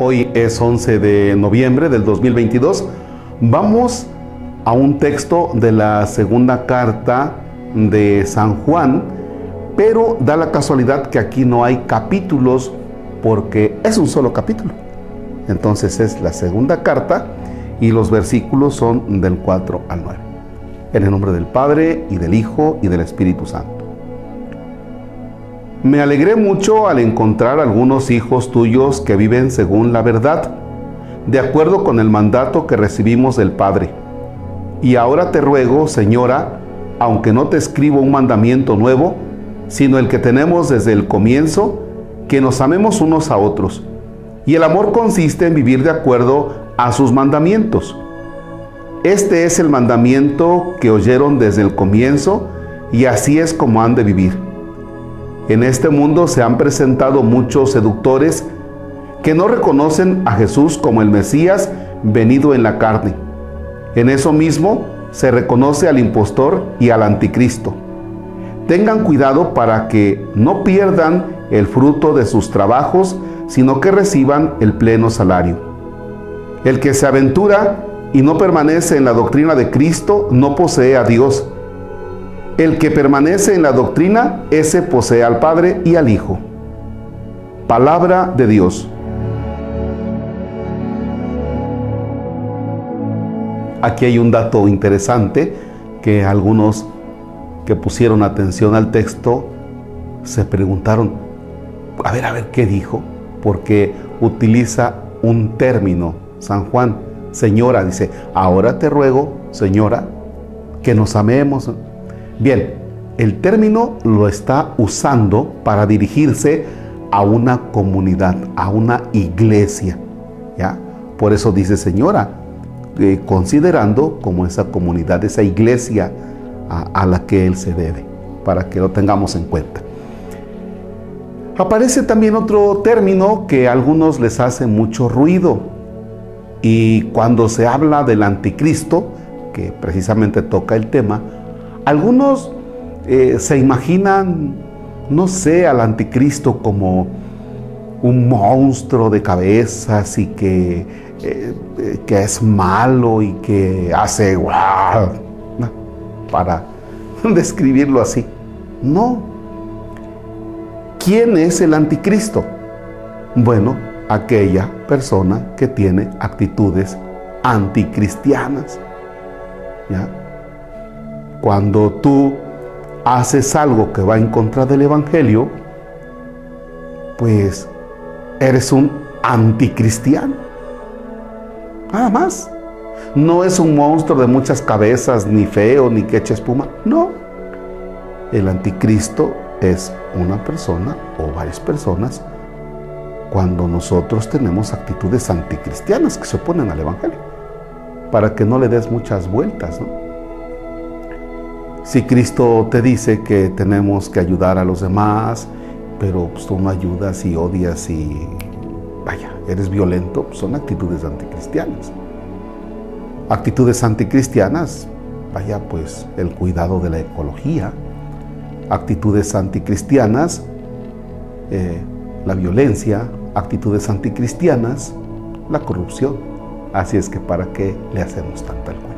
Hoy es 11 de noviembre del 2022. Vamos a un texto de la segunda carta de San Juan, pero da la casualidad que aquí no hay capítulos porque es un solo capítulo. Entonces es la segunda carta y los versículos son del 4 al 9. En el nombre del Padre y del Hijo y del Espíritu Santo. Me alegré mucho al encontrar algunos hijos tuyos que viven según la verdad, de acuerdo con el mandato que recibimos del Padre. Y ahora te ruego, Señora, aunque no te escribo un mandamiento nuevo, sino el que tenemos desde el comienzo, que nos amemos unos a otros. Y el amor consiste en vivir de acuerdo a sus mandamientos. Este es el mandamiento que oyeron desde el comienzo y así es como han de vivir en este mundo se han presentado muchos seductores que no reconocen a Jesús como el Mesías venido en la carne. En eso mismo se reconoce al impostor y al anticristo. Tengan cuidado para que no pierdan el fruto de sus trabajos, sino que reciban el pleno salario. El que se aventura y no permanece en la doctrina de Cristo no posee a Dios el que permanece en la doctrina, ese posee al Padre y al Hijo. Palabra de Dios. Aquí hay un dato interesante que algunos que pusieron atención al texto se preguntaron, a ver, a ver, ¿qué dijo? Porque utiliza un término, San Juan, señora, dice, ahora te ruego, señora, que nos amemos. Bien, el término lo está usando para dirigirse a una comunidad, a una iglesia. ¿ya? Por eso dice señora, eh, considerando como esa comunidad, esa iglesia a, a la que él se debe, para que lo tengamos en cuenta. Aparece también otro término que a algunos les hace mucho ruido. Y cuando se habla del anticristo, que precisamente toca el tema, algunos eh, se imaginan, no sé, al anticristo como un monstruo de cabezas y que, eh, que es malo y que hace guau, para describirlo así. No. ¿Quién es el anticristo? Bueno, aquella persona que tiene actitudes anticristianas. ¿Ya? Cuando tú haces algo que va en contra del Evangelio, pues eres un anticristiano. Nada más. No es un monstruo de muchas cabezas, ni feo, ni que eche espuma. No. El anticristo es una persona o varias personas cuando nosotros tenemos actitudes anticristianas que se oponen al Evangelio. Para que no le des muchas vueltas, ¿no? Si Cristo te dice que tenemos que ayudar a los demás, pero pues, tú no ayudas y odias y vaya, eres violento, pues, son actitudes anticristianas. Actitudes anticristianas, vaya, pues el cuidado de la ecología. Actitudes anticristianas, eh, la violencia. Actitudes anticristianas, la corrupción. Así es que para qué le hacemos tanta cuenta.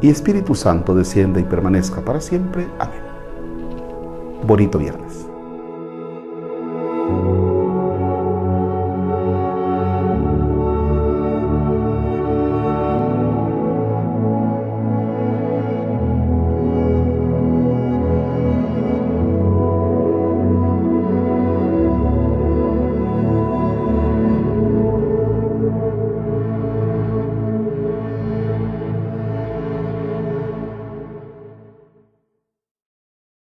y Espíritu Santo descienda y permanezca para siempre. Amén. Bonito viernes.